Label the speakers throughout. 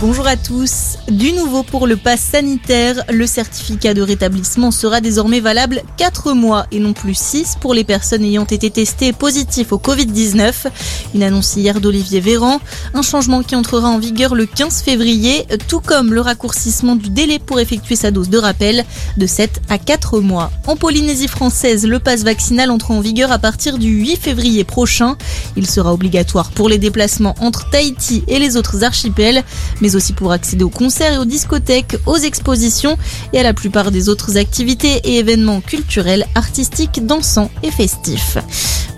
Speaker 1: bonjour à tous. Du nouveau pour le pass sanitaire, le certificat de rétablissement sera désormais valable 4 mois et non plus 6 pour les personnes ayant été testées positives au Covid-19. Une annonce hier d'Olivier Véran, un changement qui entrera en vigueur le 15 février, tout comme le raccourcissement du délai pour effectuer sa dose de rappel de 7 à 4 mois. En Polynésie française, le pass vaccinal entre en vigueur à partir du 8 février prochain. Il sera obligatoire pour les déplacements entre Tahiti et les autres archipels, mais aussi pour accéder aux concerts et aux discothèques, aux expositions et à la plupart des autres activités et événements culturels, artistiques, dansants et festifs.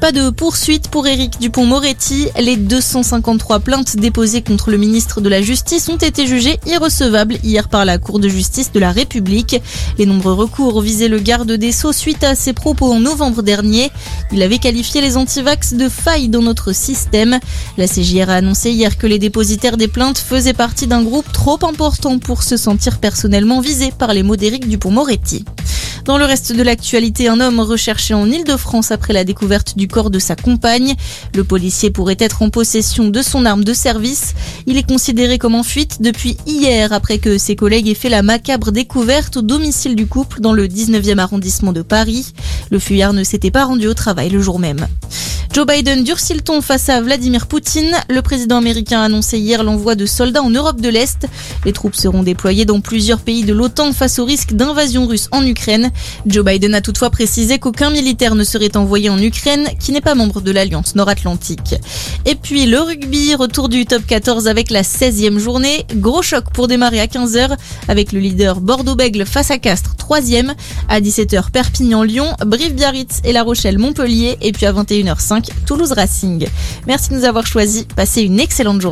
Speaker 1: Pas de poursuite pour Éric Dupont-Moretti. Les 253 plaintes déposées contre le ministre de la Justice ont été jugées irrecevables hier par la Cour de justice de la République. Les nombreux recours visaient le garde des Sceaux suite à ses propos en novembre dernier. Il avait qualifié les antivax de failles dans notre système. La CJR a annoncé hier que les dépositaires des plaintes faisaient partie d'un groupe trop important pour se sentir personnellement visé par les mots d'Éric Dupont-Moretti. Dans le reste de l'actualité, un homme recherché en Ile-de-France après la découverte du corps de sa compagne. Le policier pourrait être en possession de son arme de service. Il est considéré comme en fuite depuis hier après que ses collègues aient fait la macabre découverte au domicile du couple dans le 19e arrondissement de Paris. Le fuyard ne s'était pas rendu au travail le jour même. Joe Biden durcit le ton face à Vladimir Poutine. Le président américain a annoncé hier l'envoi de soldats en Europe de l'Est. Les troupes seront déployées dans plusieurs pays de l'OTAN face au risque d'invasion russe en Ukraine. Joe Biden a toutefois précisé qu'aucun militaire ne serait envoyé en Ukraine, qui n'est pas membre de l'Alliance nord-atlantique. Et puis le rugby, retour du top 14 avec la 16e journée. Gros choc pour démarrer à 15h avec le leader Bordeaux-Bègle face à Castres, 3e. À 17h, Perpignan-Lyon, Brive-Biarritz et La Rochelle-Montpellier. Et puis à 21h05, Toulouse Racing. Merci de nous avoir choisis. Passez une excellente journée.